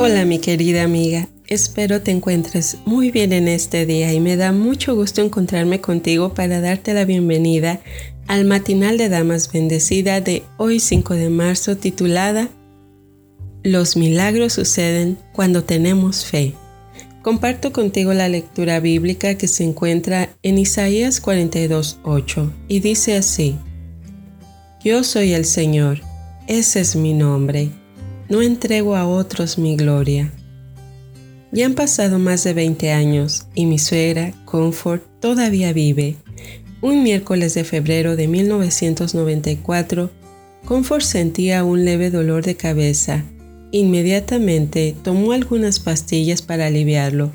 Hola mi querida amiga, espero te encuentres muy bien en este día y me da mucho gusto encontrarme contigo para darte la bienvenida al matinal de Damas Bendecida de hoy 5 de marzo titulada Los milagros suceden cuando tenemos fe. Comparto contigo la lectura bíblica que se encuentra en Isaías 42.8 y dice así, Yo soy el Señor, ese es mi nombre no entrego a otros mi gloria. Ya han pasado más de 20 años y mi suegra, Comfort, todavía vive. Un miércoles de febrero de 1994, Comfort sentía un leve dolor de cabeza. Inmediatamente tomó algunas pastillas para aliviarlo,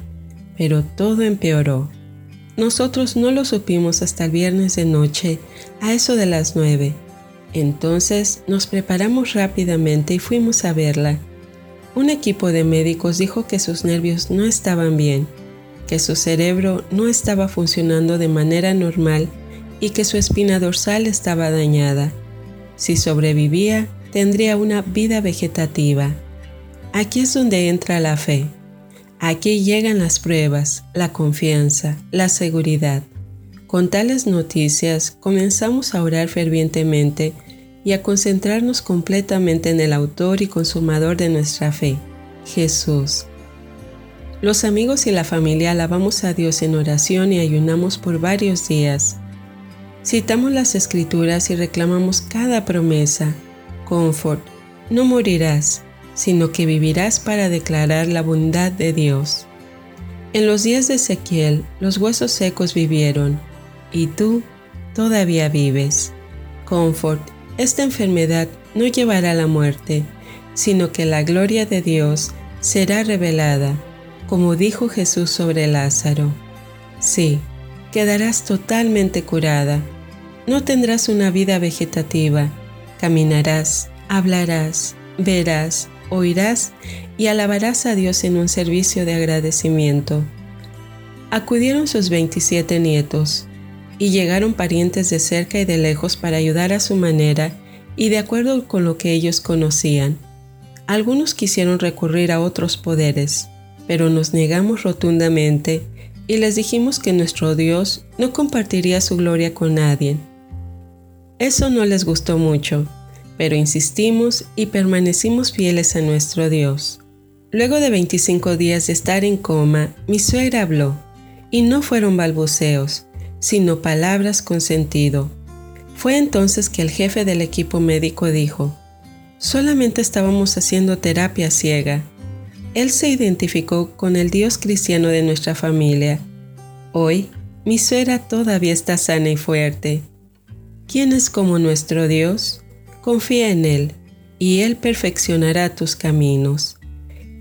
pero todo empeoró. Nosotros no lo supimos hasta el viernes de noche, a eso de las nueve, entonces nos preparamos rápidamente y fuimos a verla. Un equipo de médicos dijo que sus nervios no estaban bien, que su cerebro no estaba funcionando de manera normal y que su espina dorsal estaba dañada. Si sobrevivía, tendría una vida vegetativa. Aquí es donde entra la fe. Aquí llegan las pruebas, la confianza, la seguridad. Con tales noticias comenzamos a orar fervientemente y a concentrarnos completamente en el autor y consumador de nuestra fe, Jesús. Los amigos y la familia alabamos a Dios en oración y ayunamos por varios días. Citamos las escrituras y reclamamos cada promesa. Comfort, no morirás, sino que vivirás para declarar la bondad de Dios. En los días de Ezequiel, los huesos secos vivieron, y tú todavía vives. Comfort, esta enfermedad no llevará a la muerte, sino que la gloria de Dios será revelada, como dijo Jesús sobre Lázaro. Sí, quedarás totalmente curada. No tendrás una vida vegetativa. Caminarás, hablarás, verás, oirás y alabarás a Dios en un servicio de agradecimiento. Acudieron sus 27 nietos, y llegaron parientes de cerca y de lejos para ayudar a su manera y de acuerdo con lo que ellos conocían. Algunos quisieron recurrir a otros poderes, pero nos negamos rotundamente y les dijimos que nuestro Dios no compartiría su gloria con nadie. Eso no les gustó mucho, pero insistimos y permanecimos fieles a nuestro Dios. Luego de 25 días de estar en coma, mi suegra habló, y no fueron balbuceos, sino palabras con sentido. Fue entonces que el jefe del equipo médico dijo, solamente estábamos haciendo terapia ciega. Él se identificó con el Dios cristiano de nuestra familia. Hoy, mi suegra todavía está sana y fuerte. ¿Quién es como nuestro Dios? Confía en Él, y Él perfeccionará tus caminos.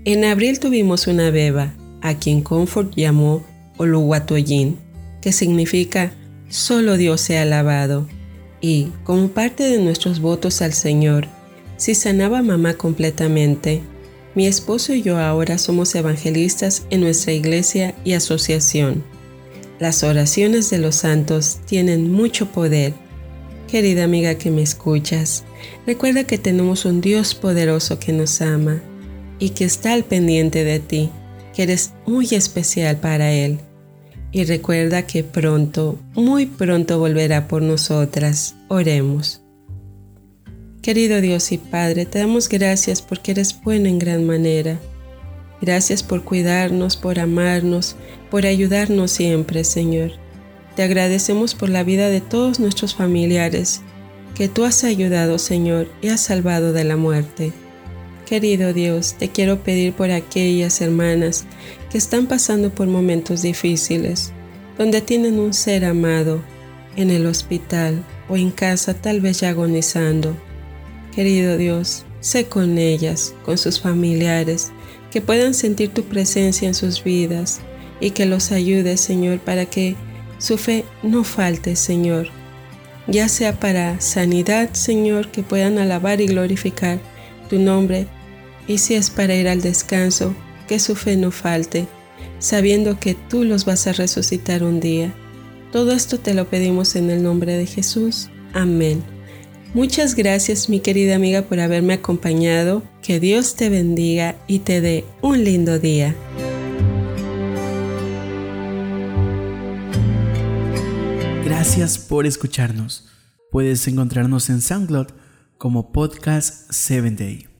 En abril tuvimos una beba, a quien Comfort llamó Oluwatoyin que significa solo Dios sea alabado. Y, como parte de nuestros votos al Señor, si sanaba mamá completamente, mi esposo y yo ahora somos evangelistas en nuestra iglesia y asociación. Las oraciones de los santos tienen mucho poder. Querida amiga que me escuchas, recuerda que tenemos un Dios poderoso que nos ama y que está al pendiente de ti, que eres muy especial para Él y recuerda que pronto, muy pronto volverá por nosotras. Oremos. Querido Dios y Padre, te damos gracias porque eres bueno en gran manera. Gracias por cuidarnos, por amarnos, por ayudarnos siempre, Señor. Te agradecemos por la vida de todos nuestros familiares que tú has ayudado, Señor, y has salvado de la muerte. Querido Dios, te quiero pedir por aquellas hermanas que están pasando por momentos difíciles, donde tienen un ser amado en el hospital o en casa tal vez ya agonizando. Querido Dios, sé con ellas, con sus familiares, que puedan sentir tu presencia en sus vidas y que los ayude, Señor, para que su fe no falte, Señor, ya sea para sanidad, Señor, que puedan alabar y glorificar tu nombre, y si es para ir al descanso, que su fe no falte, sabiendo que tú los vas a resucitar un día. Todo esto te lo pedimos en el nombre de Jesús. Amén. Muchas gracias mi querida amiga por haberme acompañado. Que Dios te bendiga y te dé un lindo día. Gracias por escucharnos. Puedes encontrarnos en SoundCloud como Podcast 7 Day.